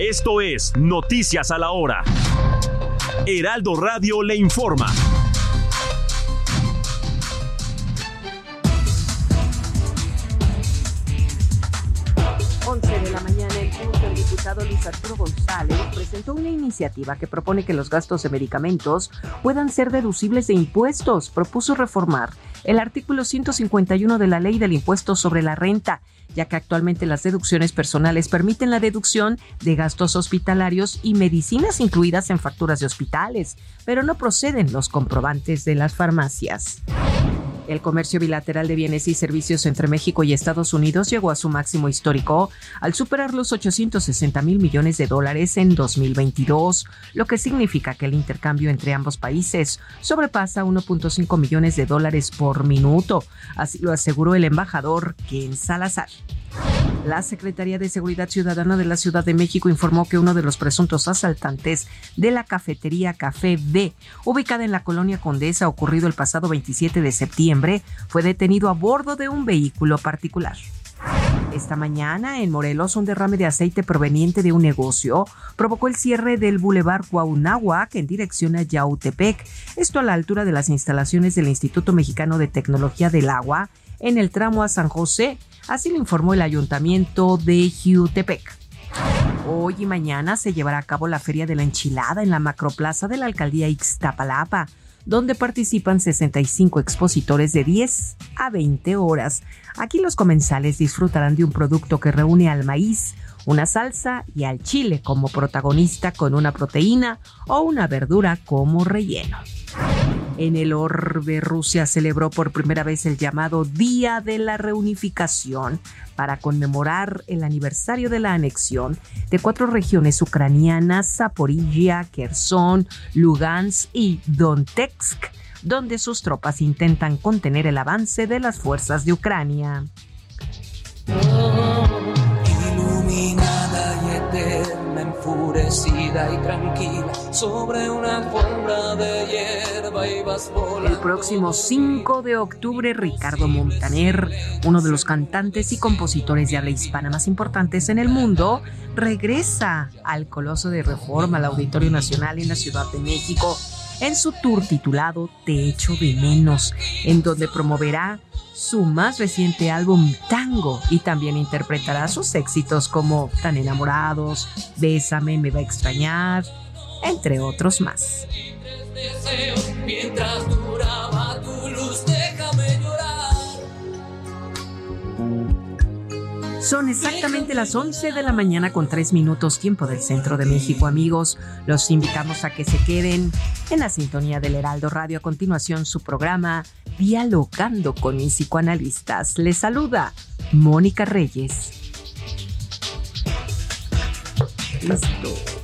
Esto es Noticias a la Hora. Heraldo Radio le informa. de la mañana, el diputado Luis Arturo González presentó una iniciativa que propone que los gastos de medicamentos puedan ser deducibles de impuestos. Propuso reformar el artículo 151 de la Ley del Impuesto sobre la Renta, ya que actualmente las deducciones personales permiten la deducción de gastos hospitalarios y medicinas incluidas en facturas de hospitales, pero no proceden los comprobantes de las farmacias. El comercio bilateral de bienes y servicios entre México y Estados Unidos llegó a su máximo histórico al superar los 860 mil millones de dólares en 2022, lo que significa que el intercambio entre ambos países sobrepasa 1.5 millones de dólares por minuto. Así lo aseguró el embajador Ken Salazar. La Secretaría de Seguridad Ciudadana de la Ciudad de México informó que uno de los presuntos asaltantes de la cafetería Café B, ubicada en la colonia Condesa, ocurrido el pasado 27 de septiembre, fue detenido a bordo de un vehículo particular. Esta mañana, en Morelos, un derrame de aceite proveniente de un negocio provocó el cierre del Boulevard Cuauhnáhuac en dirección a Yautepec, esto a la altura de las instalaciones del Instituto Mexicano de Tecnología del Agua, en el tramo a San José, Así lo informó el ayuntamiento de Jutepec. Hoy y mañana se llevará a cabo la Feria de la Enchilada en la macroplaza de la alcaldía Ixtapalapa, donde participan 65 expositores de 10 a 20 horas. Aquí los comensales disfrutarán de un producto que reúne al maíz, una salsa y al chile como protagonista con una proteína o una verdura como relleno. En el orbe, Rusia celebró por primera vez el llamado Día de la Reunificación para conmemorar el aniversario de la anexión de cuatro regiones ucranianas, Zaporilla, Kherson, Lugansk y Donetsk, donde sus tropas intentan contener el avance de las fuerzas de Ucrania. Iluminada y eterna, enfurecida y tranquila, sobre una de. El próximo 5 de octubre, Ricardo Montaner, uno de los cantantes y compositores de habla hispana más importantes en el mundo, regresa al Coloso de Reforma, al Auditorio Nacional en la Ciudad de México, en su tour titulado Te echo de menos, en donde promoverá su más reciente álbum Tango y también interpretará sus éxitos como Tan enamorados, Bésame, me va a extrañar, entre otros más. Deseo, mientras duraba tu luz, déjame llorar. Son exactamente las 11 de la mañana con 3 minutos tiempo del centro de México, amigos. Los invitamos a que se queden en la sintonía del Heraldo Radio. A continuación, su programa Dialogando con mis psicoanalistas. Les saluda Mónica Reyes. Listo.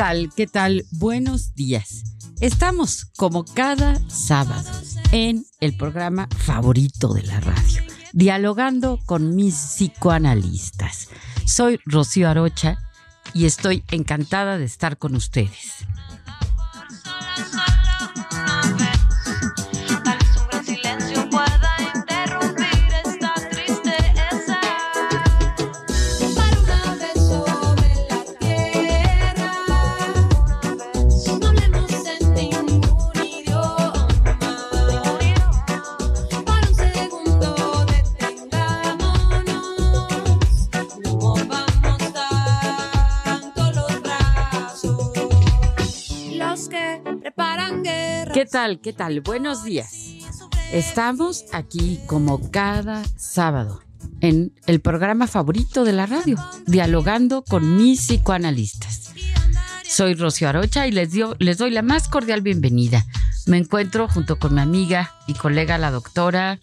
Tal? ¿Qué tal? Buenos días. Estamos como cada sábado en el programa favorito de la radio, dialogando con mis psicoanalistas. Soy Rocío Arocha y estoy encantada de estar con ustedes. Tal? ¿Qué tal? Buenos días. Estamos aquí como cada sábado en el programa favorito de la radio, dialogando con mis psicoanalistas. Soy Rocío Arocha y les, les doy la más cordial bienvenida. Me encuentro junto con mi amiga y colega, la doctora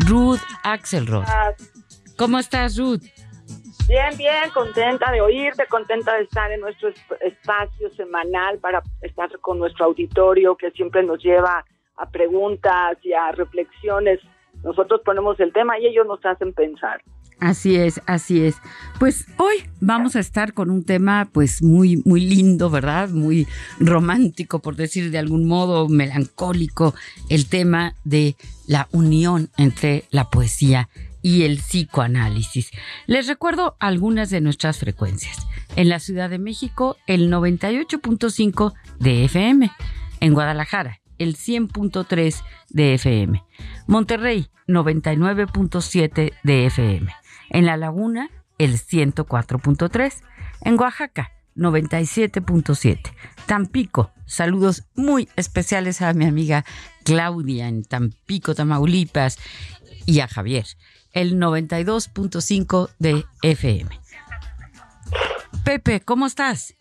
Ruth Axelrod. ¿Cómo estás, Ruth? Bien, bien, contenta de oírte, contenta de estar en nuestro espacio semanal para estar con nuestro auditorio que siempre nos lleva a preguntas y a reflexiones. Nosotros ponemos el tema y ellos nos hacen pensar. Así es, así es. Pues hoy vamos a estar con un tema pues muy muy lindo, ¿verdad? Muy romántico por decir de algún modo, melancólico, el tema de la unión entre la poesía el psicoanálisis. Les recuerdo algunas de nuestras frecuencias. En la Ciudad de México, el 98.5 de FM. En Guadalajara, el 100.3 de FM. Monterrey, 99.7 de FM. En La Laguna, el 104.3. En Oaxaca, 97.7. Tampico, saludos muy especiales a mi amiga Claudia en Tampico, Tamaulipas y a Javier el 92.5 de FM. Pepe, ¿cómo estás?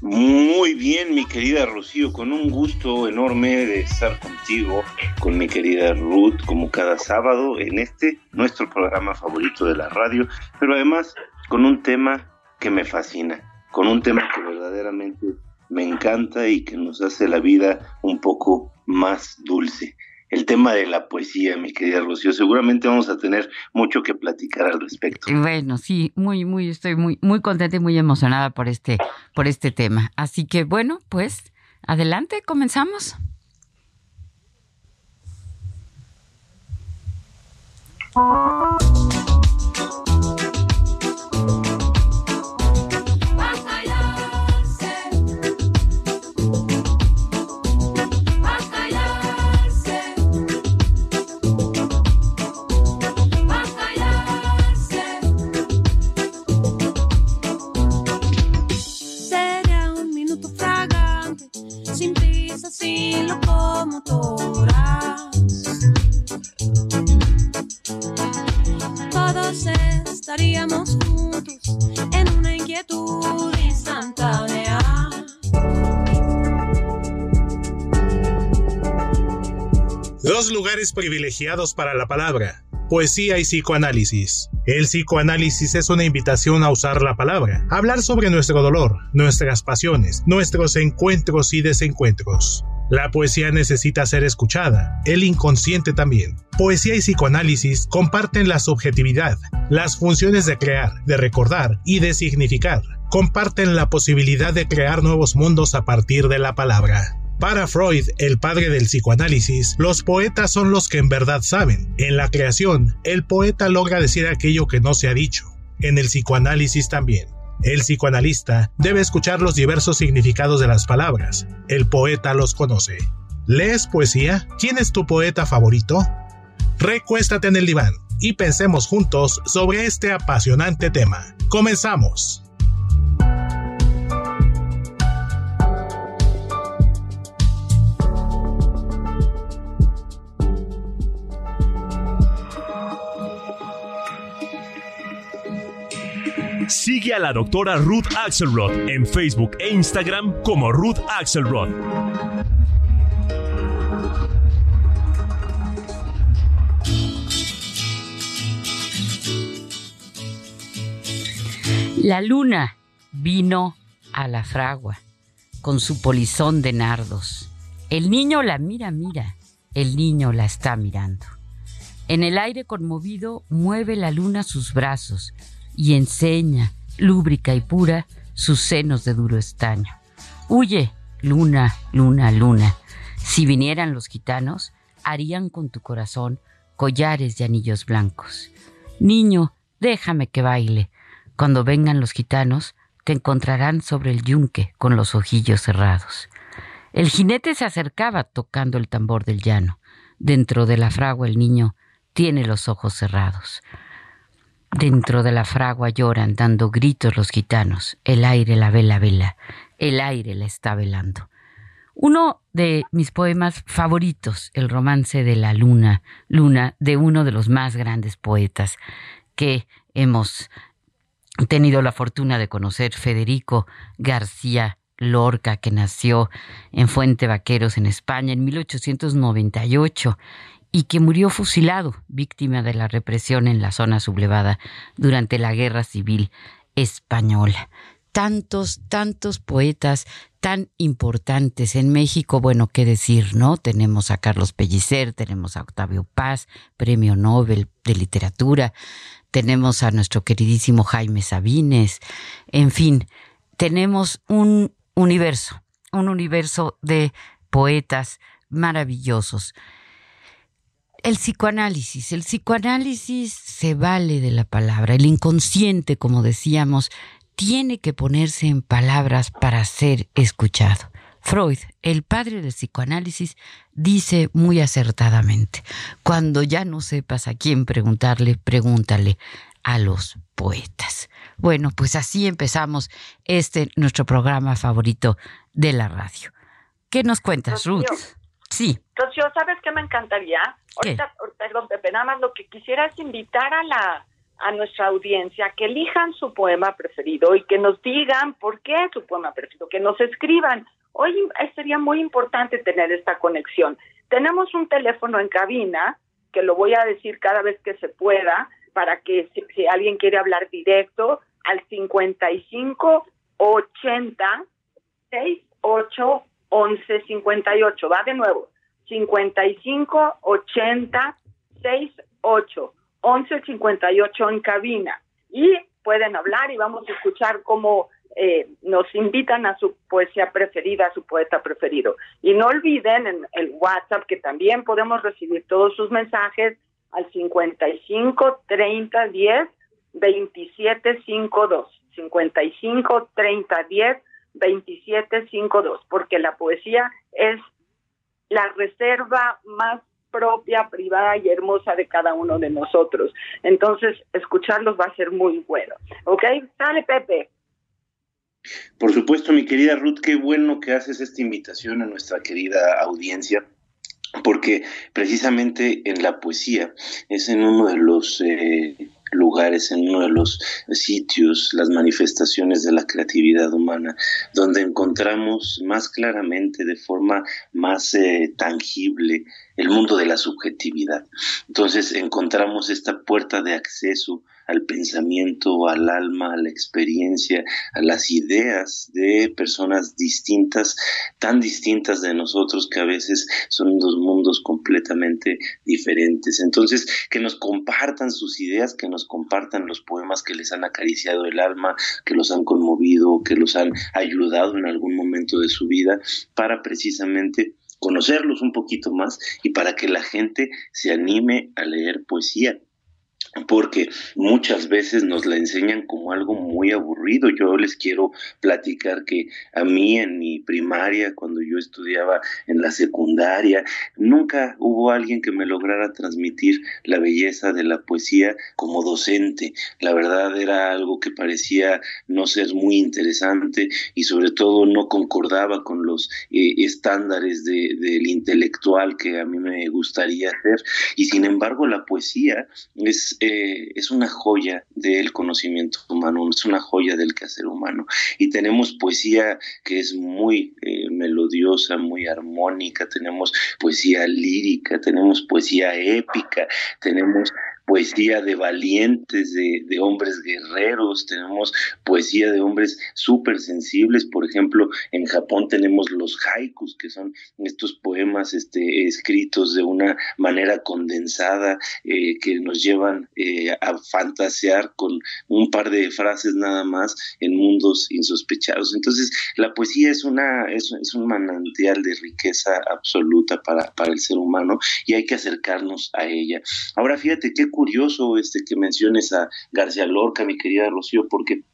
Muy bien, mi querida Rocío, con un gusto enorme de estar contigo, con mi querida Ruth, como cada sábado en este, nuestro programa favorito de la radio, pero además con un tema que me fascina, con un tema que verdaderamente me encanta y que nos hace la vida un poco más dulce el tema de la poesía, mi querida Rocío. Seguramente vamos a tener mucho que platicar al respecto. Bueno, sí, muy, muy, estoy muy, muy contenta y muy emocionada por este, por este tema. Así que bueno, pues adelante, comenzamos. Privilegiados para la palabra, poesía y psicoanálisis. El psicoanálisis es una invitación a usar la palabra, hablar sobre nuestro dolor, nuestras pasiones, nuestros encuentros y desencuentros. La poesía necesita ser escuchada, el inconsciente también. Poesía y psicoanálisis comparten la subjetividad, las funciones de crear, de recordar y de significar. Comparten la posibilidad de crear nuevos mundos a partir de la palabra. Para Freud, el padre del psicoanálisis, los poetas son los que en verdad saben. En la creación, el poeta logra decir aquello que no se ha dicho. En el psicoanálisis también. El psicoanalista debe escuchar los diversos significados de las palabras. El poeta los conoce. ¿Lees poesía? ¿Quién es tu poeta favorito? Recuéstate en el diván y pensemos juntos sobre este apasionante tema. Comenzamos. Sigue a la doctora Ruth Axelrod en Facebook e Instagram como Ruth Axelrod. La luna vino a la fragua con su polizón de nardos. El niño la mira, mira, el niño la está mirando. En el aire conmovido mueve la luna sus brazos y enseña, lúbrica y pura, sus senos de duro estaño. Huye, luna, luna, luna. Si vinieran los gitanos, harían con tu corazón collares de anillos blancos. Niño, déjame que baile. Cuando vengan los gitanos, te encontrarán sobre el yunque con los ojillos cerrados. El jinete se acercaba tocando el tambor del llano. Dentro de la fragua el niño tiene los ojos cerrados. Dentro de la fragua lloran dando gritos los gitanos. El aire la vela vela. El aire la está velando. Uno de mis poemas favoritos, el romance de la luna, luna de uno de los más grandes poetas que hemos tenido la fortuna de conocer, Federico García Lorca, que nació en Fuente Vaqueros, en España, en 1898 y que murió fusilado, víctima de la represión en la zona sublevada durante la Guerra Civil Española. Tantos, tantos poetas tan importantes en México, bueno, qué decir, ¿no? Tenemos a Carlos Pellicer, tenemos a Octavio Paz, Premio Nobel de Literatura, tenemos a nuestro queridísimo Jaime Sabines, en fin, tenemos un universo, un universo de poetas maravillosos. El psicoanálisis, el psicoanálisis se vale de la palabra, el inconsciente, como decíamos, tiene que ponerse en palabras para ser escuchado. Freud, el padre del psicoanálisis, dice muy acertadamente, cuando ya no sepas a quién preguntarle, pregúntale a los poetas. Bueno, pues así empezamos este nuestro programa favorito de la radio. ¿Qué nos cuentas, Ruth? Sí. Rocío, ¿sabes qué me encantaría? Ahorita, perdón, Pepe, nada más lo que quisiera es invitar a la a nuestra audiencia que elijan su poema preferido y que nos digan por qué es su poema preferido, que nos escriban. Hoy sería muy importante tener esta conexión. Tenemos un teléfono en cabina, que lo voy a decir cada vez que se pueda, para que si, alguien quiere hablar directo, al 55 80 68 11 58. Va de nuevo. 55 80 68 1158 en cabina y pueden hablar y vamos a escuchar cómo eh, nos invitan a su poesía preferida, a su poeta preferido. Y no olviden en el WhatsApp que también podemos recibir todos sus mensajes al 55 30 10 27 52. 55 30 10 27 52, porque la poesía es la reserva más propia, privada y hermosa de cada uno de nosotros. Entonces, escucharlos va a ser muy bueno. ¿Ok? Sale, Pepe. Por supuesto, mi querida Ruth, qué bueno que haces esta invitación a nuestra querida audiencia porque precisamente en la poesía es en uno de los eh, lugares, en uno de los sitios, las manifestaciones de la creatividad humana, donde encontramos más claramente, de forma más eh, tangible, el mundo de la subjetividad. Entonces encontramos esta puerta de acceso al pensamiento, al alma, a la experiencia, a las ideas de personas distintas, tan distintas de nosotros que a veces son dos mundos completamente diferentes. Entonces, que nos compartan sus ideas, que nos compartan los poemas que les han acariciado el alma, que los han conmovido, que los han ayudado en algún momento de su vida, para precisamente conocerlos un poquito más y para que la gente se anime a leer poesía porque muchas veces nos la enseñan como algo muy aburrido. Yo les quiero platicar que a mí en mi primaria, cuando yo estudiaba en la secundaria, nunca hubo alguien que me lograra transmitir la belleza de la poesía como docente. La verdad era algo que parecía no ser muy interesante y sobre todo no concordaba con los eh, estándares del intelectual que a mí me gustaría hacer. Y sin embargo la poesía es eh, es una joya del conocimiento humano, es una joya del quehacer humano. Y tenemos poesía que es muy eh, melodiosa, muy armónica, tenemos poesía lírica, tenemos poesía épica, tenemos poesía de valientes, de, hombres guerreros, tenemos poesía de hombres súper sensibles, por ejemplo, en Japón tenemos los haikus, que son estos poemas este, escritos de una manera condensada eh, que nos llevan eh, a fantasear con un par de frases nada más en mundos insospechados. Entonces, la poesía es, una, es, es un manantial de riqueza absoluta para, para el ser humano y hay que acercarnos a ella. Ahora, fíjate qué curioso este que menciones a García Lorca, mi querida Rocío, porque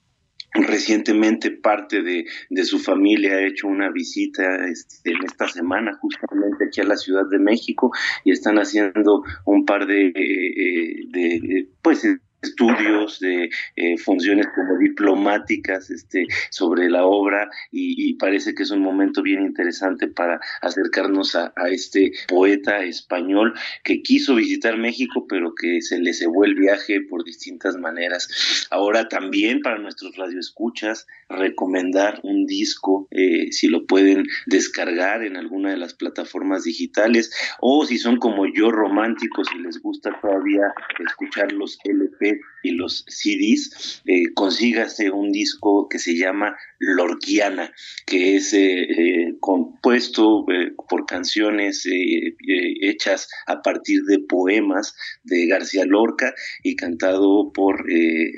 Recientemente parte de, su familia ha hecho una visita este, en esta semana justamente aquí a la Ciudad de México y están haciendo un par de, eh, de pues estudios de eh, funciones como diplomáticas este, sobre la obra y, parece que es un momento bien interesante para acercarnos a, este poeta español que quiso visitar México pero que se le cebó el viaje por distintas maneras. Ahora también para nuestros radioescuchas recomendar un disco eh, si lo pueden descargar en alguna de las plataformas digitales o si son como yo románticos y les gusta todavía escuchar los LP y los CDs, eh, consígase un disco que se llama Lorquiana, que es eh, eh, compuesto eh, por canciones hechas a partir de poemas de García Lorca y cantado por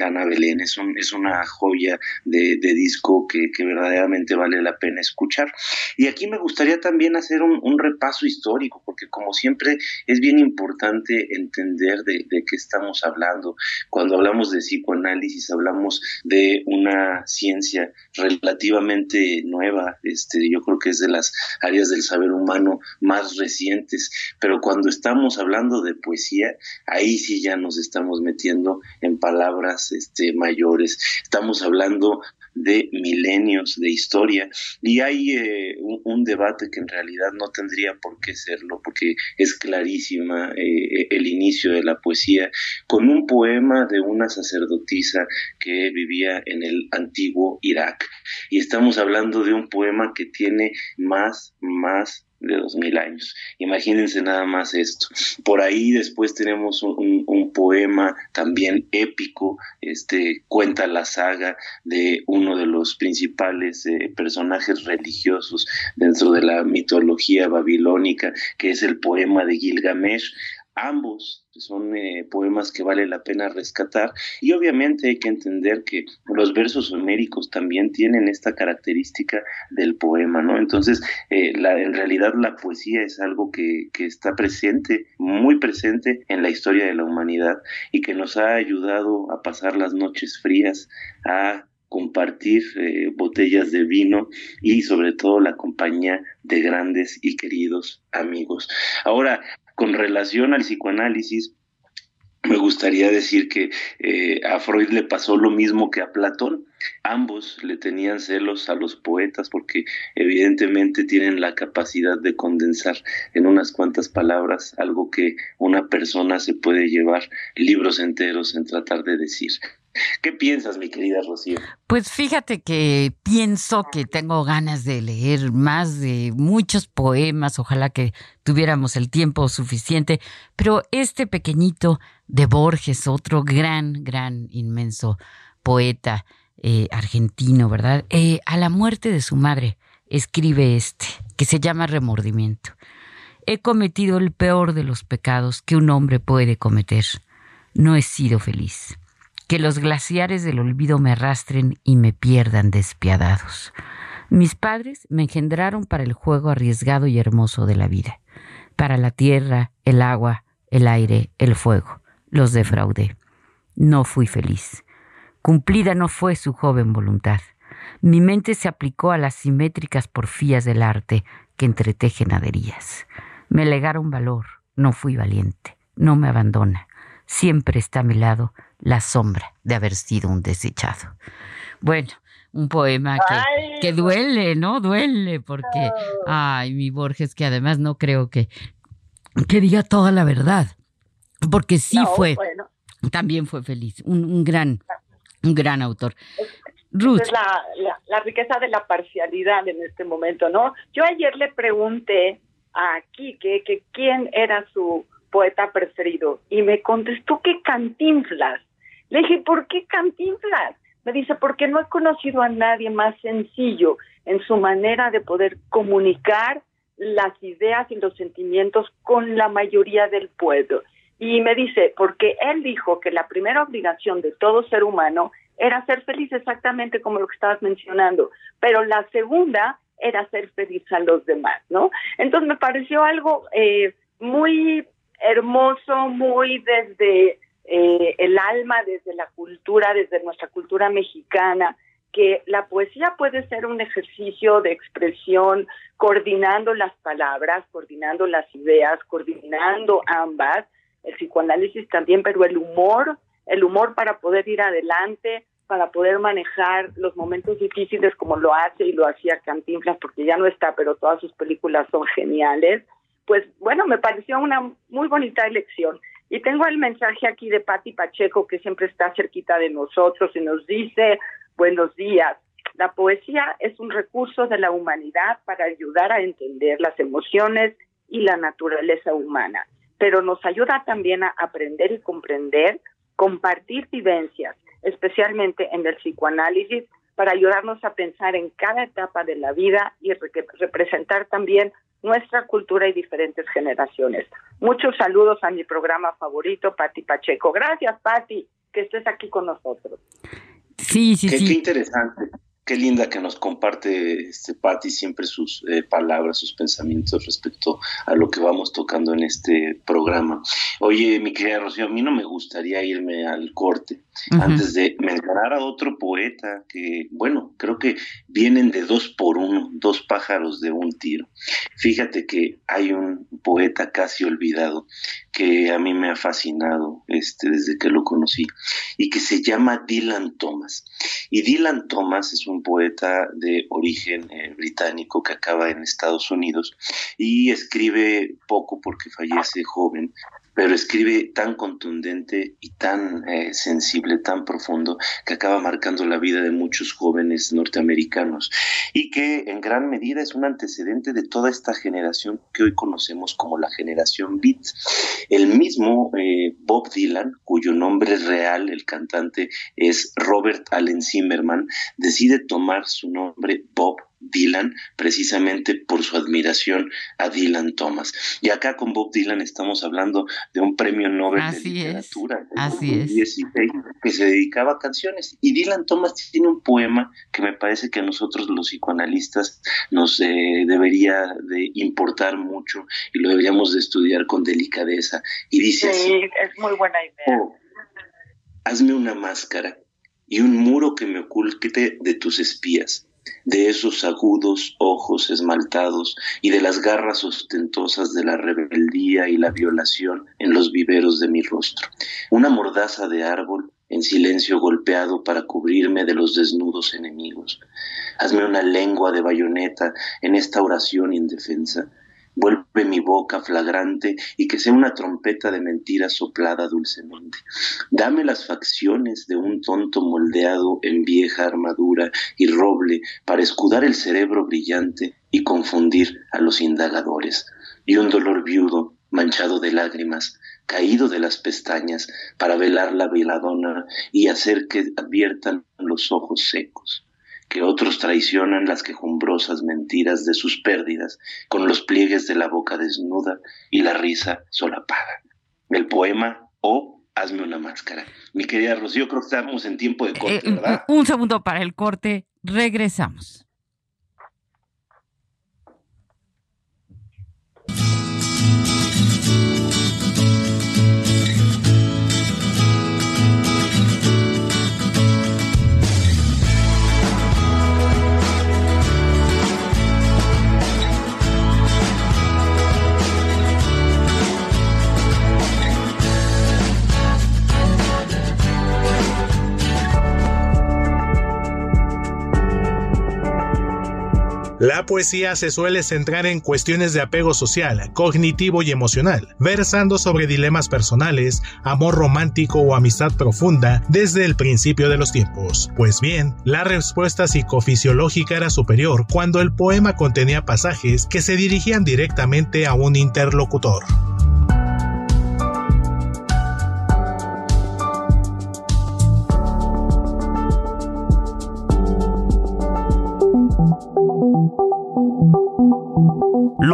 Ana Belén. Es, es una joya de, disco que, verdaderamente vale la pena escuchar. Y aquí me gustaría también hacer un, repaso histórico, porque como siempre es bien importante entender de, de qué estamos hablando. Cuando hablamos de psicoanálisis, hablamos de una ciencia relativamente nueva, este, yo creo que es de las áreas del saber humano más recientes, pero cuando estamos hablando de poesía, ahí sí ya nos estamos metiendo en palabras este, mayores, estamos hablando de milenios de historia y hay eh, un, debate que en realidad no tendría por qué serlo porque es clarísima eh, el inicio de la poesía. Con un poema de una sacerdotisa que vivía en el antiguo Irak y estamos hablando de un poema que tiene más, más de dos mil años. Imagínense nada más esto. Por ahí después tenemos un, poema también épico, este cuenta la saga de uno de los principales eh, personajes religiosos dentro de la mitología babilónica, que es el poema de Gilgamesh. Ambos son eh, poemas que vale la pena rescatar y obviamente hay que entender que los versos homéricos también tienen esta característica del poema, ¿no? Entonces, eh, en realidad la poesía es algo que, que está presente, muy presente en la historia de la humanidad y que nos ha ayudado a pasar las noches frías, a compartir eh, botellas de vino y sobre todo la compañía de grandes y queridos amigos. Ahora, con relación al psicoanálisis, me gustaría decir que eh, a Freud le pasó lo mismo que a Platón. Ambos le tenían celos a los poetas porque evidentemente tienen la capacidad de condensar en unas cuantas palabras algo que una persona se puede llevar libros enteros en tratar de decir. ¿Qué piensas, mi querida Rocío? Pues fíjate que pienso que tengo ganas de leer más de muchos poemas, ojalá que tuviéramos el tiempo suficiente, pero este pequeñito de Borges, otro gran, gran, inmenso poeta eh, argentino, ¿verdad? Eh, a la muerte de su madre escribe este, que se llama Remordimiento. He cometido el peor de los pecados que un hombre puede cometer. No he sido feliz que los glaciares del olvido me arrastren y me pierdan despiadados. Mis padres me engendraron para el juego arriesgado y hermoso de la vida, para la tierra, el agua, el aire, el fuego. Los defraudé. No fui feliz. Cumplida no fue su joven voluntad. Mi mente se aplicó a las simétricas porfías del arte que entretejen aderías. Me legaron valor, no fui valiente, no me abandona. Siempre está a mi lado la sombra de haber sido un desechado. Bueno, un poema que, que duele, ¿no? Duele, porque, ay, mi Borges, que además no creo que, que diga toda la verdad, porque sí fue, también fue feliz, un, gran, un gran autor. Ruth. Es la, la, riqueza de la parcialidad en este momento, ¿no? Yo ayer le pregunté a Quique que quién era su poeta preferido? Y me contestó que Cantinflas. Le dije, ¿por qué Cantinflas? Me dice, porque no he conocido a nadie más sencillo en su manera de poder comunicar las ideas y los sentimientos con la mayoría del pueblo. Y me dice, porque él dijo que la primera obligación de todo ser humano era ser feliz exactamente como lo que estabas mencionando, pero la segunda era ser feliz a los demás, ¿no? Entonces me pareció algo eh, muy hermoso, muy desde eh, el alma, desde la cultura, desde nuestra cultura mexicana, que la poesía puede ser un ejercicio de expresión coordinando las palabras, coordinando las ideas, coordinando ambas, el psicoanálisis también, pero el humor, el humor para poder ir adelante, para poder manejar los momentos difíciles como lo hace y lo hacía Cantinflas, porque ya no está, pero todas sus películas son geniales. Pues bueno, me pareció una muy bonita elección. Y tengo el mensaje aquí de Patti Pacheco, que siempre está cerquita de nosotros y nos dice, buenos días. La poesía es un recurso de la humanidad para ayudar a entender las emociones y la naturaleza humana, pero nos ayuda también a aprender y comprender, compartir vivencias, especialmente en el psicoanálisis, para ayudarnos a pensar en cada etapa de la vida y representar también nuestra cultura y diferentes generaciones. Muchos saludos a mi programa favorito, Patti Pacheco. Gracias, Patti, que estés aquí con nosotros. Sí, sí, sí. Qué interesante. Qué linda que nos comparte este Patti siempre sus eh, palabras, sus pensamientos respecto a lo que vamos tocando en este programa. Oye, mi querida Rocío, a mí no me gustaría irme al corte antes de mencionar a otro poeta que, bueno, creo que vienen de dos por uno, dos pájaros de un tiro. Fíjate que hay un poeta casi olvidado que a mí me ha fascinado este, desde que lo conocí y que se llama Dylan Thomas. Y Dylan Thomas es un poeta de origen eh, británico que acaba en Estados Unidos y escribe poco porque fallece joven, pero escribe tan contundente y tan eh, sensible, tan profundo, que acaba marcando la vida de muchos jóvenes norteamericanos y que en gran medida es un antecedente de toda esta generación que hoy conocemos como la generación Beat. El mismo eh, Bob Dylan, cuyo nombre real, el cantante, es Robert Allen Zimmerman, decide tomar su nombre Bob Dylan precisamente por su admiración a Dylan Thomas. Y acá con Bob Dylan estamos hablando de un premio Nobel de literatura así es. que se dedicaba a canciones. Y Dylan Thomas tiene un poema que me parece que a nosotros los psicoanalistas nos eh, debería de importar mucho y lo deberíamos de estudiar con delicadeza. Y dice sí, es muy buena idea. Oh, hazme una máscara y un muro que me oculte de tus espías de esos agudos ojos esmaltados y de las garras ostentosas de la rebeldía y la violación en los viveros de mi rostro. Una mordaza de árbol en silencio golpeado para cubrirme de los desnudos enemigos. Hazme una lengua de bayoneta en esta oración indefensa Vuelve mi boca flagrante y que sea una trompeta de mentira soplada dulcemente. Dame las facciones de un tonto moldeado en vieja armadura y roble para escudar el cerebro brillante y confundir a los indagadores. Y un dolor viudo, manchado de lágrimas, caído de las pestañas, para velar la veladona y hacer que adviertan los ojos secos que otros traicionan las quejumbrosas mentiras de sus pérdidas con los pliegues de la boca desnuda y la risa solapada. El poema o Hazme una máscara. Mi querida Rocío, creo que estamos en tiempo de corte, Eh, ¿verdad? un segundo para el corte, regresamos. La poesía se suele centrar en cuestiones de apego social, cognitivo y emocional, versando sobre dilemas personales, amor romántico o amistad profunda desde el principio de los tiempos. Pues bien, la respuesta psicofisiológica era superior cuando el poema contenía pasajes que se dirigían directamente a un interlocutor.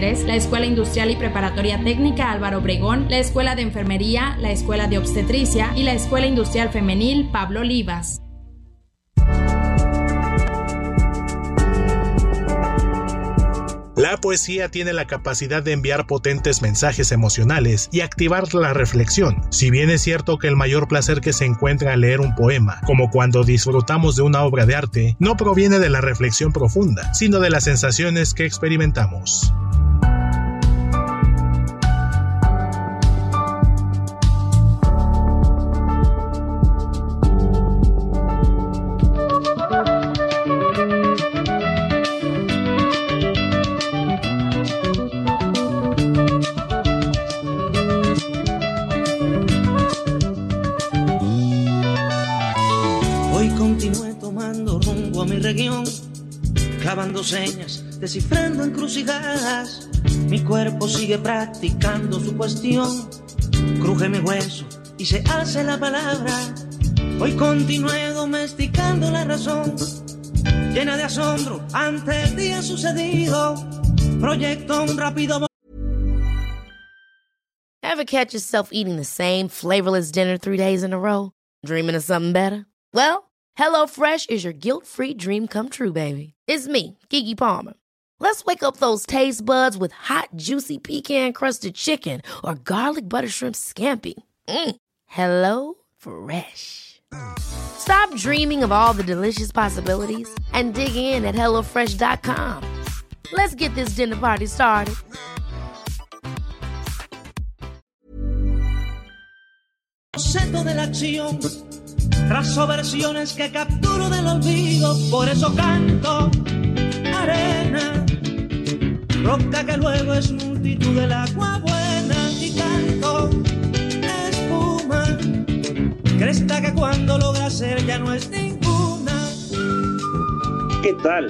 la Escuela Industrial y Preparatoria Técnica Álvaro Obregón, la Escuela de Enfermería, la Escuela de Obstetricia y la Escuela Industrial Femenil Pablo Olivas. La poesía tiene la capacidad de enviar potentes mensajes emocionales y activar la reflexión. Si bien es cierto que el mayor placer que se encuentra al leer un poema, como cuando disfrutamos de una obra de arte, no proviene de la reflexión profunda, sino de las sensaciones que experimentamos. Encrucijadas. Mi cuerpo sigue practicando su cuestión. Cruje mi hueso y se hace la palabra. Hoy continué domesticando la razón, llena de asombro ante el día sucedido. Proyecto un rápido. Ever catch yourself eating the same flavorless dinner three days in a row? Dreaming of something better? Well, HelloFresh is your guilt-free dream come true, baby. It's me, Kiki Palmer. Let's wake up those taste buds with hot, juicy pecan-crusted chicken or garlic butter shrimp scampi. Mm. Hello Fresh. Stop dreaming of all the delicious possibilities and dig in at HelloFresh.com. Let's get this dinner party started. de la acción Trazo versiones que capturo del olvido, por eso canto arena, roca que luego es multitud del agua buena y canto espuma, cresta que cuando logra ser ya no es ninguna. ¿Qué tal?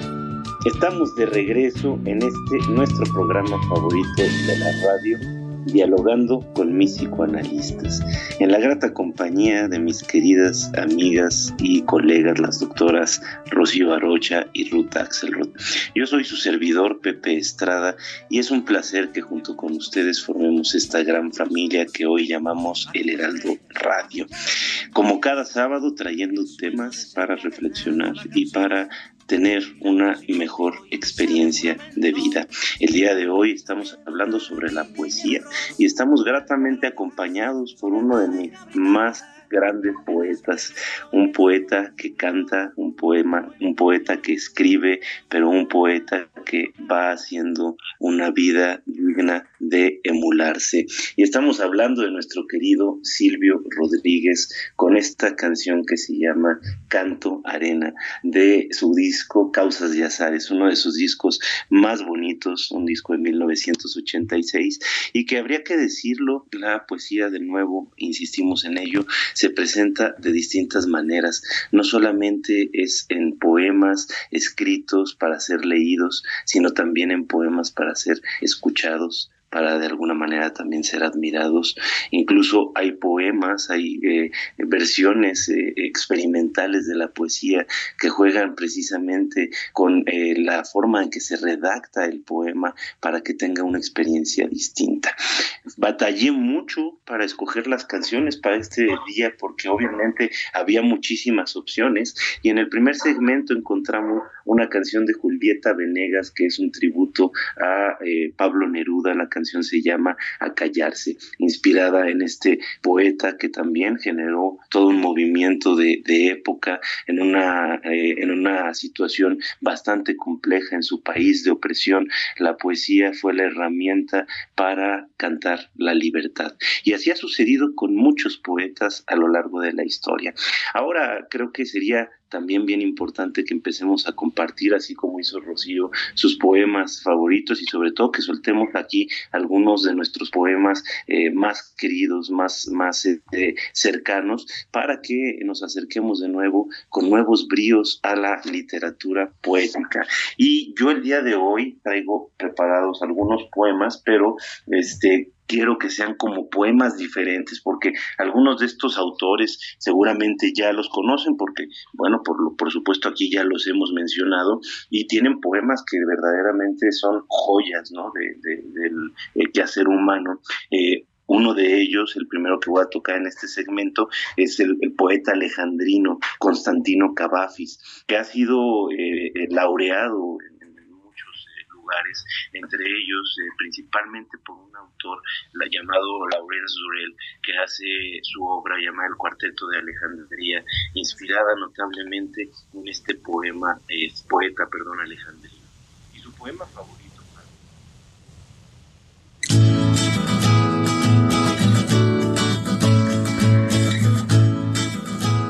Estamos de regreso en este nuestro programa favorito de la radio dialogando con mis psicoanalistas, en la grata compañía de mis queridas amigas y colegas, las doctoras Rocío Arocha y Ruth Axelrod. Yo soy su servidor, Pepe Estrada, y es un placer que junto con ustedes formemos esta gran familia que hoy llamamos El Heraldo Radio. Como cada sábado, trayendo temas para reflexionar y para tener una mejor experiencia de vida. El día de hoy estamos hablando sobre la poesía y estamos gratamente acompañados por uno de mis más grandes poetas, un poeta que canta un poema, un poeta que escribe, pero un poeta que va haciendo una vida digna de emularse. Y estamos hablando de nuestro querido Silvio Rodríguez con esta canción que se llama Canto Arena de su disco Causas de Azares, uno de sus discos más bonitos, un disco de 1986 y que habría que decirlo, la poesía de nuevo, insistimos en ello, se presenta de distintas maneras. No solamente es en poemas escritos para ser leídos, sino también en poemas para ser escuchados, para de alguna manera también ser admirados. Incluso hay poemas, hay eh, versiones eh, experimentales de la poesía que juegan precisamente con eh, la forma en que se redacta el poema para que tenga una experiencia distinta. Batallé mucho para escoger las canciones para este día porque obviamente había muchísimas opciones y en el primer segmento encontramos una canción de Julieta Venegas que es un tributo a Pablo Neruda, la canción se llama A callarse, inspirada en este poeta que también generó todo un movimiento de, época en una, eh, en una situación bastante compleja en su país de opresión. La poesía fue la herramienta para cantar la libertad. Y así ha sucedido con muchos poetas a lo largo de la historia. Ahora creo que sería también bien importante que empecemos a compartir, así como hizo Rocío, sus poemas favoritos y sobre todo que soltemos aquí algunos de nuestros poemas eh, más queridos, más, más este, cercanos, para que nos acerquemos de nuevo con nuevos bríos a la literatura poética. Y yo el día de hoy traigo preparados algunos poemas, pero este quiero que sean como poemas diferentes, porque algunos de estos autores seguramente ya los conocen, porque, bueno, por, lo, por supuesto aquí ya los hemos mencionado, y tienen poemas que verdaderamente son joyas, ¿no?, de, del eh, quehacer humano. Eh, uno de ellos, el primero que voy a tocar en este segmento, es el, poeta alejandrino Constantino Cavafis, que ha sido eh, laureado entre ellos eh, principalmente por un autor la, llamado Laurence Durel, que hace su obra llamada El Cuarteto de Alejandría, inspirada notablemente en este poema, es poeta, perdón, alejandrino. Y su poema favorito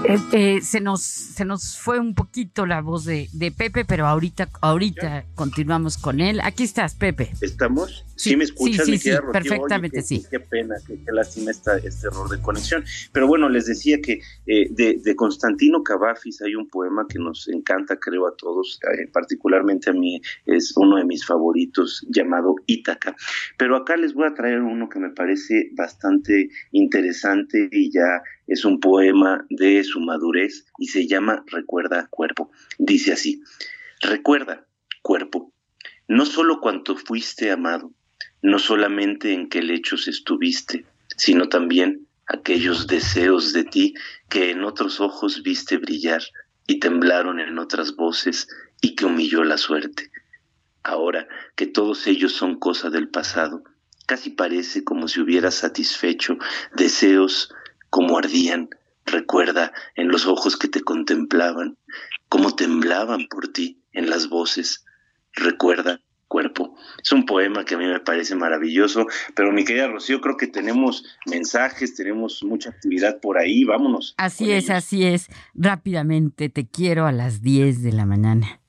Eh, eh, se nos se nos fue un poquito la voz de, Pepe, pero ahorita ahorita continuamos con él. Aquí estás, Pepe. ¿Estamos? ¿Sí, me escuchas? Sí, sí, perfectamente, sí. Qué pena, qué, lástima esta, este error de conexión. Pero bueno, les decía que eh, de, Constantino Cavafis hay un poema que nos encanta, creo, a todos, particularmente a mí es uno de mis favoritos llamado Ítaca. Pero acá les voy a traer uno que me parece bastante interesante y ya es un poema de su madurez y se llama Recuerda cuerpo. Dice así, recuerda cuerpo, no solo cuanto fuiste amado, no solamente en qué lechos estuviste, sino también aquellos deseos de ti que en otros ojos viste brillar y temblaron en otras voces y que humilló la suerte. Ahora que todos ellos son cosa del pasado, casi parece como si hubieras satisfecho deseos cómo ardían, recuerda, en los ojos que te contemplaban, cómo temblaban por ti en las voces, recuerda, cuerpo. Es un poema que a mí me parece maravilloso, pero mi querida Rocío, creo que tenemos mensajes, tenemos mucha actividad por ahí, vámonos. Así es, así es. Rápidamente, te quiero a las 10 de la mañana.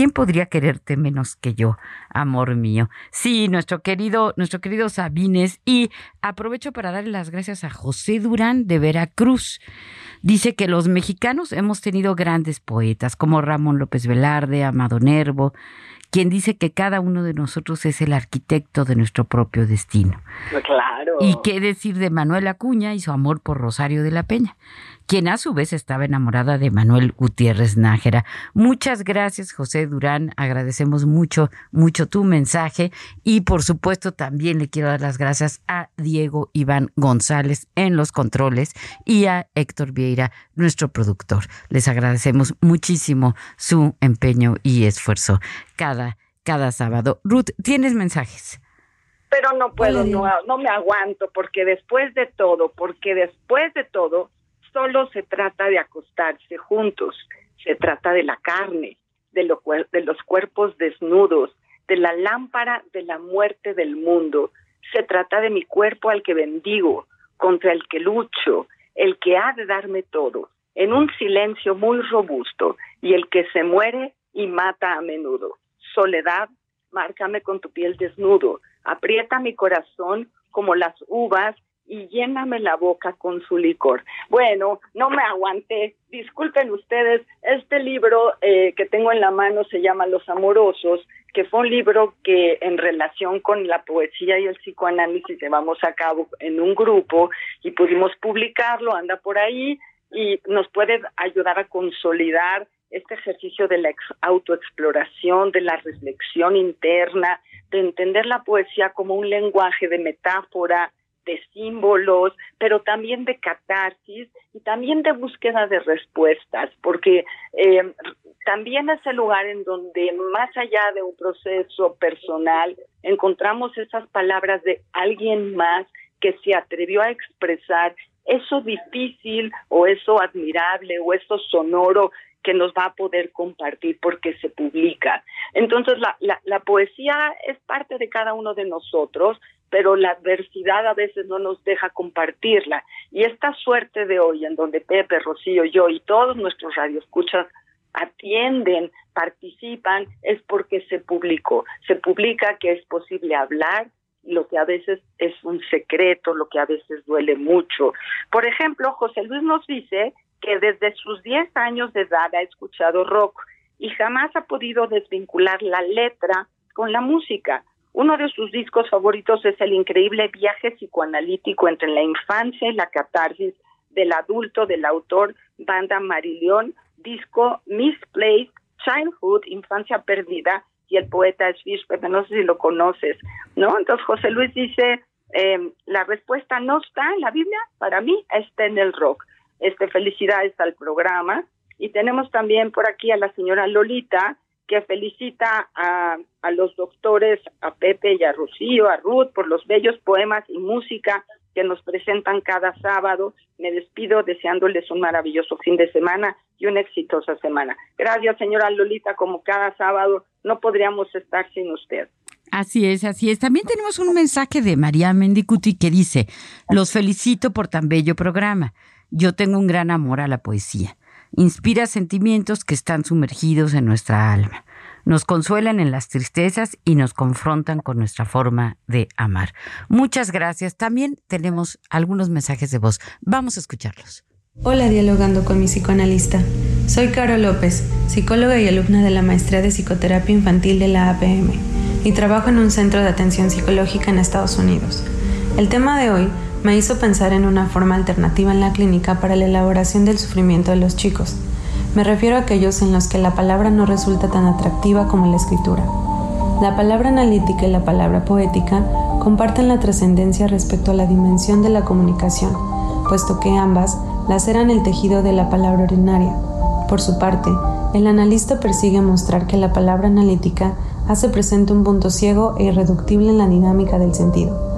¿Quién podría quererte menos que yo, amor mío? Sí, nuestro querido, nuestro querido Sabines. Y aprovecho para darle las gracias a José Durán de Veracruz. Dice que los mexicanos hemos tenido grandes poetas como Ramón López Velarde, Amado Nervo, quien dice que cada uno de nosotros es el arquitecto de nuestro propio destino. Claro. Y qué decir de Manuel Acuña y su amor por Rosario de la Peña quien a su vez estaba enamorada de Manuel Gutiérrez Nájera. Muchas gracias, José Durán. Agradecemos mucho, mucho tu mensaje. Y por supuesto, también le quiero dar las gracias a Diego Iván González en los controles y a Héctor Vieira, nuestro productor. Les agradecemos muchísimo su empeño y esfuerzo cada, cada sábado. Ruth, ¿tienes mensajes? pero no puedo, no, no me aguanto, porque después de todo, porque después de todo, solo se trata de acostarse juntos, se trata de la carne, de, lo, de los cuerpos desnudos, de la lámpara de la muerte del mundo, se trata de mi cuerpo al que bendigo, contra el que lucho, el que ha de darme todo, en un silencio muy robusto, y el que se muere y mata a menudo. Soledad, márcame con tu piel desnudo, aprieta mi corazón como las uvas y lléname la boca con su licor. Bueno, no me aguanté. Disculpen ustedes, este libro eh, que tengo en la mano se llama Los Amorosos, que fue un libro que en relación con la poesía y el psicoanálisis llevamos a cabo en un grupo y pudimos publicarlo, anda por ahí y nos puede ayudar a consolidar este ejercicio de la autoexploración, de la reflexión interna, de entender la poesía como un lenguaje de metáfora, de símbolos, pero también de catarsis y también de búsqueda de respuestas, porque eh, también es el lugar en donde más allá de un proceso personal encontramos esas palabras de alguien más que se atrevió a expresar eso difícil o eso admirable o eso sonoro que nos va a poder compartir porque se publica. Entonces, la, la, la, poesía es parte de cada uno de nosotros, pero la adversidad a veces no nos deja compartirla. Y esta suerte de hoy, en donde Pepe, Rocío, yo y todos nuestros radioescuchas atienden, participan, es porque se publicó. Se publica que es posible hablar, lo que a veces es un secreto, lo que a veces duele mucho. Por ejemplo, José Luis nos dice que desde sus 10 años de edad ha escuchado rock y jamás ha podido desvincular la letra con la música. Uno de sus discos favoritos es el increíble viaje psicoanalítico entre la infancia y la catarsis del adulto del autor Banda Marilión, disco Misplaced Childhood, Infancia Perdida, y el poeta es no sé si lo conoces, ¿no? Entonces José Luis dice, eh, la respuesta no está en la Biblia, para mí está en el rock. Este, felicidades al programa. Y tenemos también por aquí a la señora Lolita, que felicita a, a los doctores, a Pepe y a Rocío, a Ruth, por los bellos poemas y música que nos presentan cada sábado. Me despido deseándoles un maravilloso fin de semana y una exitosa semana. Gracias, señora Lolita, como cada sábado, no podríamos estar sin usted. Así es, así es. También tenemos un mensaje de María Mendicuti que dice, los felicito por tan bello programa. Yo tengo un gran amor a la poesía. Inspira sentimientos que están sumergidos en nuestra alma. Nos consuelan en las tristezas y nos confrontan con nuestra forma de amar. Muchas gracias. También tenemos algunos mensajes de voz. Vamos a escucharlos. Hola, dialogando con mi psicoanalista. Soy Caro López, psicóloga y alumna de la maestría de psicoterapia infantil de la APM y trabajo en un centro de atención psicológica en Estados Unidos. El tema de hoy me hizo pensar en una forma alternativa en la clínica para la elaboración del sufrimiento de los chicos. Me refiero a aquellos en los que la palabra no resulta tan atractiva como la escritura. La palabra analítica y la palabra poética comparten la trascendencia respecto a la dimensión de la comunicación, puesto que ambas laceran el tejido de la palabra ordinaria. Por su parte, el analista persigue mostrar que la palabra analítica hace presente un punto ciego e irreductible en la dinámica del sentido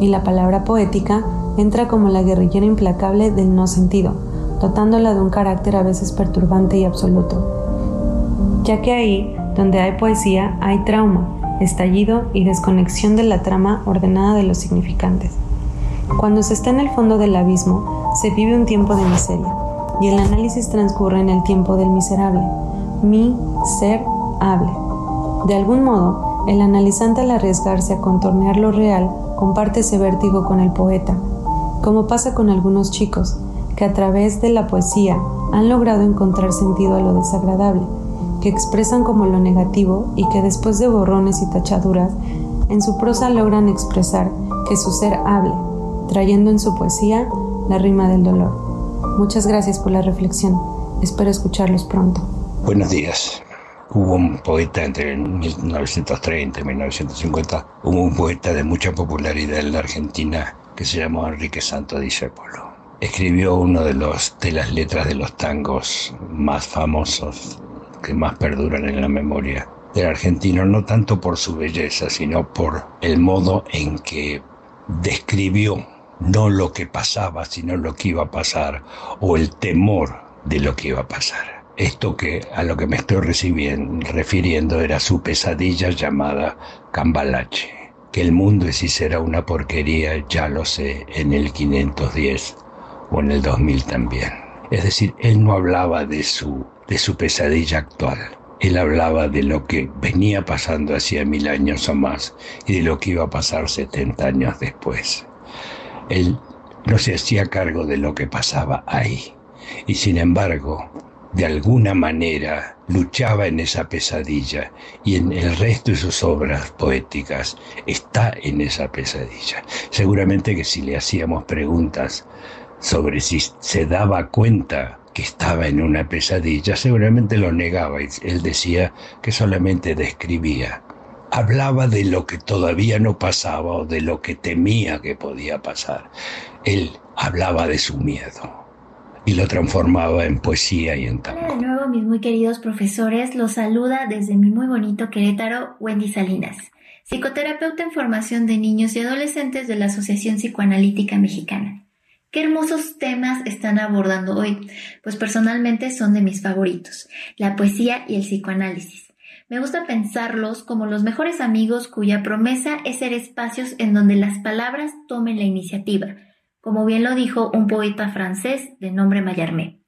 y la palabra poética entra como la guerrillera implacable del no sentido, dotándola de un carácter a veces perturbante y absoluto. Ya que ahí, donde hay poesía, hay trauma, estallido y desconexión de la trama ordenada de los significantes. Cuando se está en el fondo del abismo, se vive un tiempo de miseria, y el análisis transcurre en el tiempo del miserable, mi ser hable. De algún modo, el analizante al arriesgarse a contornear lo real comparte ese vértigo con el poeta, como pasa con algunos chicos, que a través de la poesía han logrado encontrar sentido a lo desagradable, que expresan como lo negativo y que después de borrones y tachaduras, en su prosa logran expresar que su ser hable, trayendo en su poesía la rima del dolor. Muchas gracias por la reflexión. Espero escucharlos pronto. Buenos días hubo un poeta entre 1930 y 1950, hubo un poeta de mucha popularidad en la Argentina que se llamó Enrique Santo Discépolo. Escribió uno de, los, de las letras de los tangos más famosos, que más perduran en la memoria del argentino, no tanto por su belleza, sino por el modo en que describió no lo que pasaba, sino lo que iba a pasar, o el temor de lo que iba a pasar. Esto que a lo que me estoy refiriendo era su pesadilla llamada Cambalache. Que el mundo es y será una porquería, ya lo sé, en el 510 o en el 2000 también. Es decir, él no hablaba de su, de su pesadilla actual. Él hablaba de lo que venía pasando hacía mil años o más y de lo que iba a pasar 70 años después. Él no se hacía cargo de lo que pasaba ahí. Y sin embargo, de alguna manera luchaba en esa pesadilla y en el resto de sus obras poéticas está en esa pesadilla. Seguramente que si le hacíamos preguntas sobre si se daba cuenta que estaba en una pesadilla, seguramente lo negaba él decía que solamente describía. Hablaba de lo que todavía no pasaba o de lo que temía que podía pasar. Él hablaba de su miedo y lo transformaba en poesía y en tango. De nuevo, mis muy queridos profesores. Los saluda desde mi muy bonito Querétaro, Wendy Salinas, psicoterapeuta en formación de niños y adolescentes de la Asociación Psicoanalítica Mexicana. ¿Qué hermosos temas están abordando hoy? Pues personalmente son de mis favoritos, la poesía y el psicoanálisis. Me gusta pensarlos como los mejores amigos cuya promesa es ser espacios en donde las palabras tomen la iniciativa, como bien lo dijo un poeta francés de nombre Mallarmé.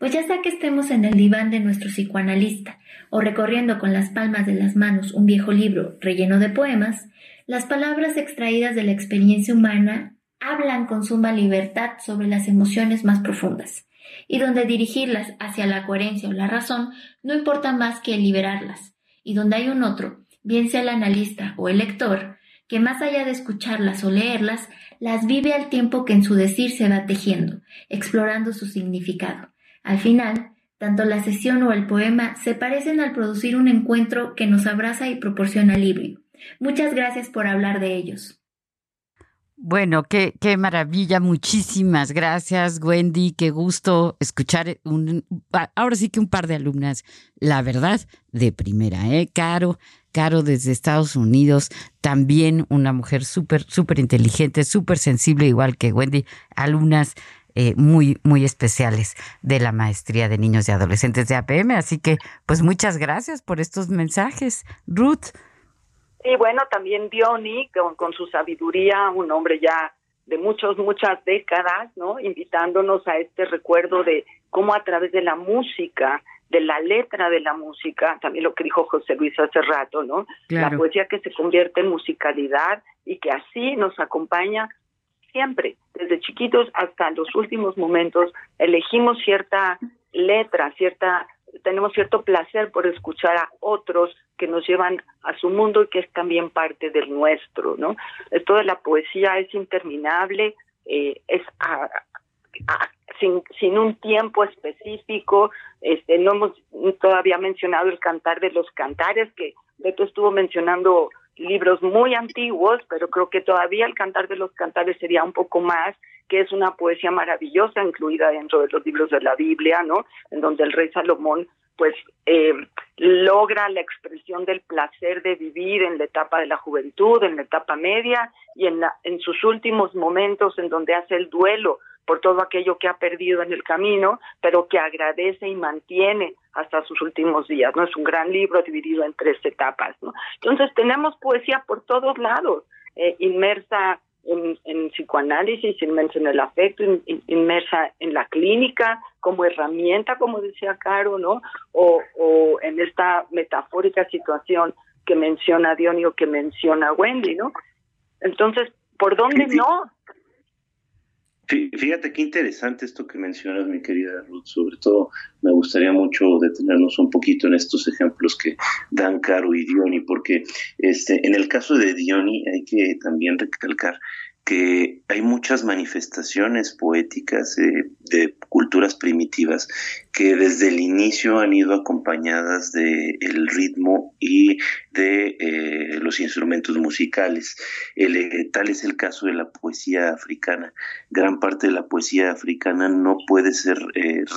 Pues ya sea que estemos en el diván de nuestro psicoanalista o recorriendo con las palmas de las manos un viejo libro relleno de poemas, las palabras extraídas de la experiencia humana hablan con suma libertad sobre las emociones más profundas, y donde dirigirlas hacia la coherencia o la razón no importa más que liberarlas, y donde hay un otro, bien sea el analista o el lector, que más allá de escucharlas o leerlas, las vive al tiempo que en su decir se va tejiendo, explorando su significado. Al final, tanto la sesión o el poema se parecen al producir un encuentro que nos abraza y proporciona alivio. Muchas gracias por hablar de ellos. Bueno, qué, qué maravilla, muchísimas gracias, Wendy, qué gusto escuchar un, ahora sí que un par de alumnas, la verdad, de primera, ¿eh? Caro, Caro desde Estados Unidos, también una mujer súper, súper inteligente, súper sensible, igual que Wendy, alumnas eh, muy, muy especiales de la maestría de niños y adolescentes de APM. Así que, pues muchas gracias por estos mensajes, Ruth. Y bueno, también Diony, con, con su sabiduría, un hombre ya de muchos, muchas décadas, ¿no? Invitándonos a este recuerdo de cómo a través de la música de la letra de la música, también lo que dijo José Luis hace rato, ¿no? La poesía que se convierte en musicalidad y que así nos acompaña siempre, desde chiquitos hasta los últimos momentos, elegimos cierta letra, cierta tenemos cierto placer por escuchar a otros que nos llevan a su mundo y que es también parte del nuestro, ¿no? Esto de la poesía es interminable, eh, es a, sin, sin un tiempo específico. Este, no hemos todavía mencionado el cantar de los cantares, que Beto estuvo mencionando libros muy antiguos, pero creo que todavía el cantar de los cantares sería un poco más, que es una poesía maravillosa incluida dentro de los libros de la Biblia, ¿no? En donde el rey Salomón pues eh, logra la expresión del placer de vivir en la etapa de la juventud, en la etapa media y en, la, en sus últimos momentos en donde hace el duelo por todo aquello que ha perdido en el camino, pero que agradece y mantiene hasta sus últimos días, ¿no? Es un gran libro dividido en tres etapas, ¿no? Entonces tenemos poesía por todos lados, eh, inmersa en, en, psicoanálisis, inmersa en el afecto, inmersa en la clínica como herramienta, como decía Caro, ¿no? O, o en esta metafórica situación que menciona Dionio, que menciona Wendy, ¿no? Entonces, ¿por dónde no? Fíjate qué interesante esto que mencionas, mi querida Ruth. Sobre todo, me gustaría mucho detenernos un poquito en estos ejemplos que dan Caro y Diony, porque este, en el caso de Diony hay que también recalcar que hay muchas manifestaciones poéticas eh, de culturas primitivas que desde el inicio han ido acompañadas de ritmo y de eh, los instrumentos musicales. Eh, tal es el caso de la poesía africana. Gran parte de la poesía africana no puede ser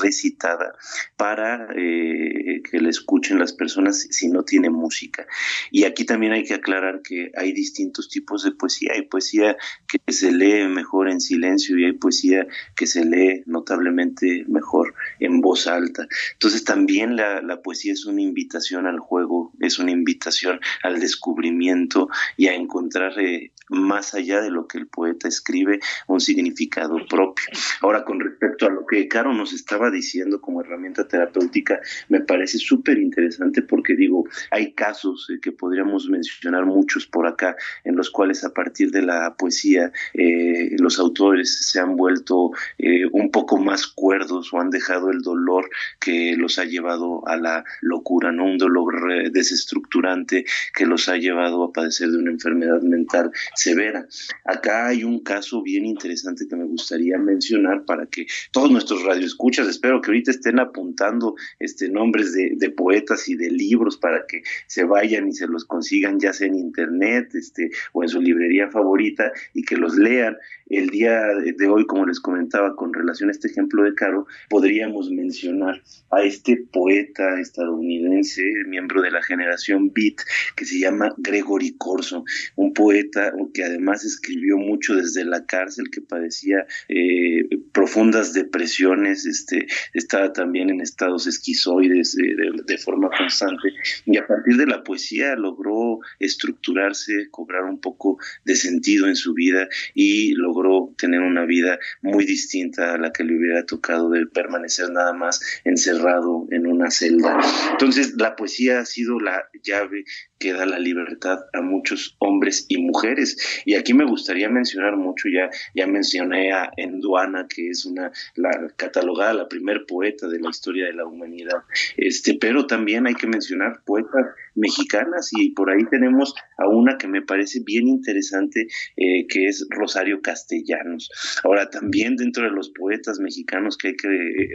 recitada para que la escuchen las personas si no tiene música. Y aquí también hay que aclarar que hay distintos tipos de poesía. Hay poesía que se lee mejor en silencio y hay poesía que se lee notablemente mejor en voz alta. Entonces también la, poesía es una invitación al juego, es una invitación al descubrimiento y a encontrar eh, más allá de lo que el poeta escribe un significado propio. Ahora, con respecto a lo que Caro nos estaba diciendo como herramienta terapéutica, me parece súper interesante porque digo, hay casos eh, que podríamos mencionar muchos por acá en los cuales a partir de la poesía eh, los autores se han vuelto eh, un poco más cuerdos o han dejado el dolor que los ha llevado a la locura, ¿no? Un dolor eh, desestructurante que los ha llevado a padecer de una enfermedad mental severa. Acá hay un caso bien interesante que me gustaría mencionar para que todos nuestros radioescuchas, espero que ahorita estén apuntando este nombres de, poetas y de libros para que se vayan y se los consigan ya sea en internet este, o en su librería favorita y que los lean. El día de hoy, como les comentaba, con relación a este ejemplo de Caro, podríamos mencionar a este poeta estadounidense, miembro de la generación Beat, que se llama Gregory Corso, un poeta que además escribió mucho desde la cárcel, que padecía eh, profundas depresiones, este, estaba también en estados esquizoides eh, de forma constante, y a partir de la poesía logró estructurarse, cobrar un poco de sentido en su vida y logró tener una vida muy distinta a la que le hubiera tocado de permanecer nada más encerrado en una celda. Entonces, la poesía ha sido la llave que da la libertad a muchos hombres y mujeres. Y aquí me gustaría mencionar mucho, ya, ya mencioné a Enduana, que es una, la catalogada la primer poeta de la historia de la humanidad. Este, pero también hay que mencionar poetas mexicanas y por ahí tenemos a una que me parece bien interesante, eh, que es Rosario Castellanos. Ahora, también dentro de los poetas mexicanos que hay que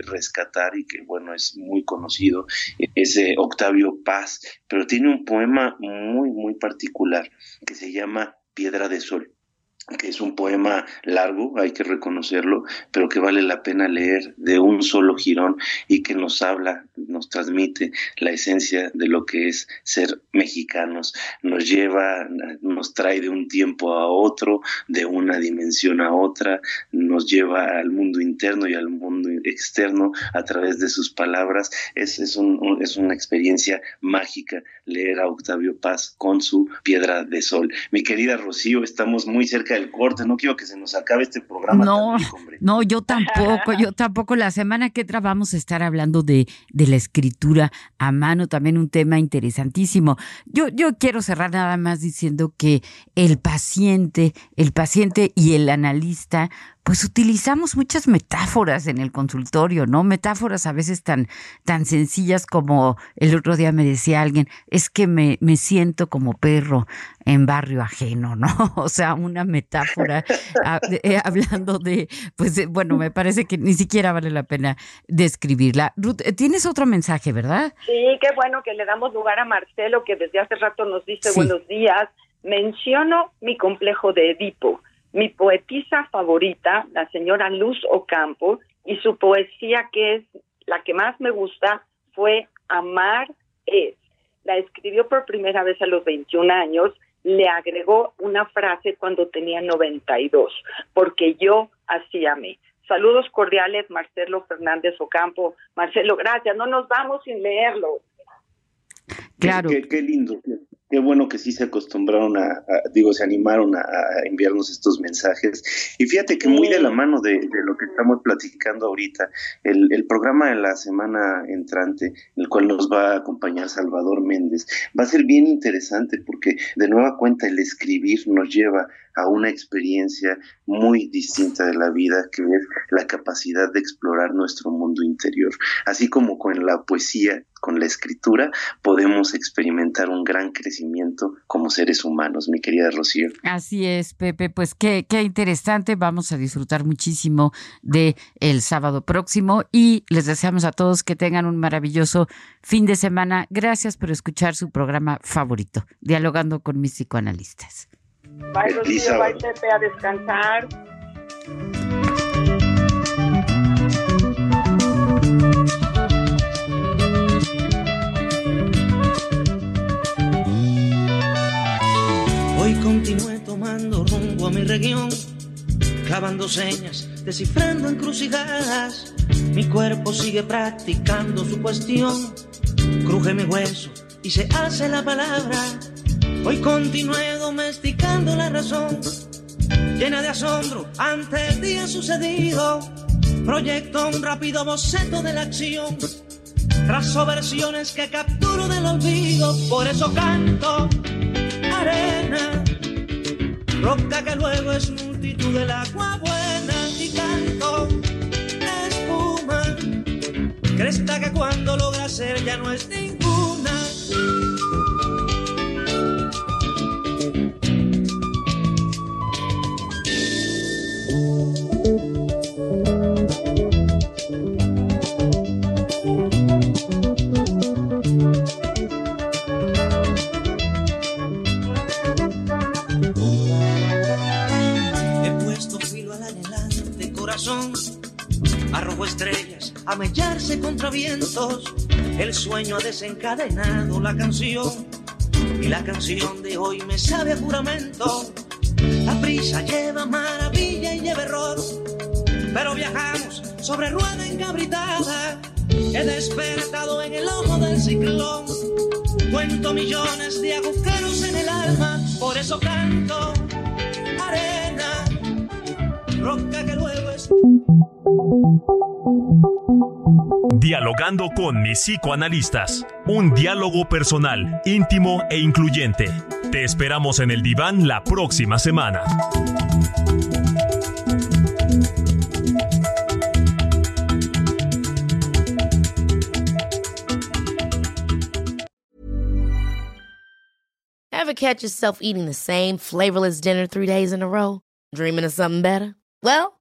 rescatar y que, bueno, es muy conocido, es eh, Octavio Paz, pero tiene un poema muy, muy particular que se llama Piedra de Sol que es un poema largo, hay que reconocerlo, pero que vale la pena leer de un solo jirón y que nos habla, nos transmite la esencia de lo que es ser mexicanos, nos lleva, nos trae de un tiempo a otro, de una dimensión a otra, nos lleva al mundo interno y al mundo externo a través de sus palabras. Es, es, un, es una experiencia mágica leer a Octavio Paz con su piedra de sol. Mi querida Rocío, estamos muy cerca del corte, no quiero que se nos acabe este programa. No, no, yo tampoco, yo tampoco. La semana que entra vamos a estar hablando de, de la escritura a mano, también un tema interesantísimo. Yo, yo quiero cerrar nada más diciendo que el paciente, el paciente y el analista pues utilizamos muchas metáforas en el consultorio, ¿no? Metáforas a veces tan, tan sencillas como el otro día me decía alguien, es que me, me siento como perro en barrio ajeno, ¿no? O sea, una metáfora eh, hablando de, pues bueno, me parece que ni siquiera vale la pena describirla. Ruth, eh, tienes otro mensaje, ¿verdad? Sí, qué bueno que le damos lugar a Marcelo, que desde hace rato nos dice buenos días. Menciono mi complejo de Edipo mi poetisa favorita, la señora Luz Ocampo, y su poesía que es la que más me gusta fue Amar es. La escribió por primera vez a los 21 años, le agregó una frase cuando tenía 92, porque yo así amé. Saludos cordiales, Marcelo Fernández Ocampo. Marcelo, gracias. No nos vamos sin leerlo. Claro. qué lindo qué bueno que sí se acostumbraron a, digo, se animaron a, enviarnos estos mensajes. Y fíjate que muy de la mano de, lo que estamos platicando ahorita, el, programa de la semana entrante, el cual nos va a acompañar Salvador Méndez, va a ser bien interesante porque de nueva cuenta el escribir nos lleva a una experiencia muy distinta de la vida, que es la capacidad de explorar nuestro mundo interior. Así como con la poesía, con la escritura, podemos experimentar un gran crecimiento como seres humanos, mi querida Rocío. Así es, Pepe, pues qué, qué interesante, vamos a disfrutar muchísimo de el sábado próximo y les deseamos a todos que tengan un maravilloso fin de semana. Gracias por escuchar su programa favorito, Dialogando con mis psicoanalistas. Bye, Rocío, bye, Pepe, a descansar. Hoy continué tomando rumbo a mi región, clavando señas, descifrando encrucijadas. Mi cuerpo sigue practicando su cuestión, cruje mi hueso y se hace la palabra. Hoy continué domesticando la razón, llena de asombro ante el día sucedido. Proyecto un rápido boceto de la acción, trazo versiones que capturo del olvido, por eso canto arena, roca que luego es multitud del agua buena y canto espuma, cresta que cuando logra ser ya no es ninguna. Mellarse contra vientos. El sueño ha desencadenado la canción y la canción de hoy me sabe a juramento. La prisa lleva maravilla y lleva error, pero viajamos sobre rueda encabritada. He despertado en el ojo del ciclón. Cuento millones de agujeros en el alma, por eso canto arena, roca que luego es. Dialogando con mis psicoanalistas. Un diálogo personal, íntimo e incluyente. Te esperamos en el diván la próxima semana. Ever catch yourself eating the same flavorless dinner three days in a row? Dreaming of something better? Well,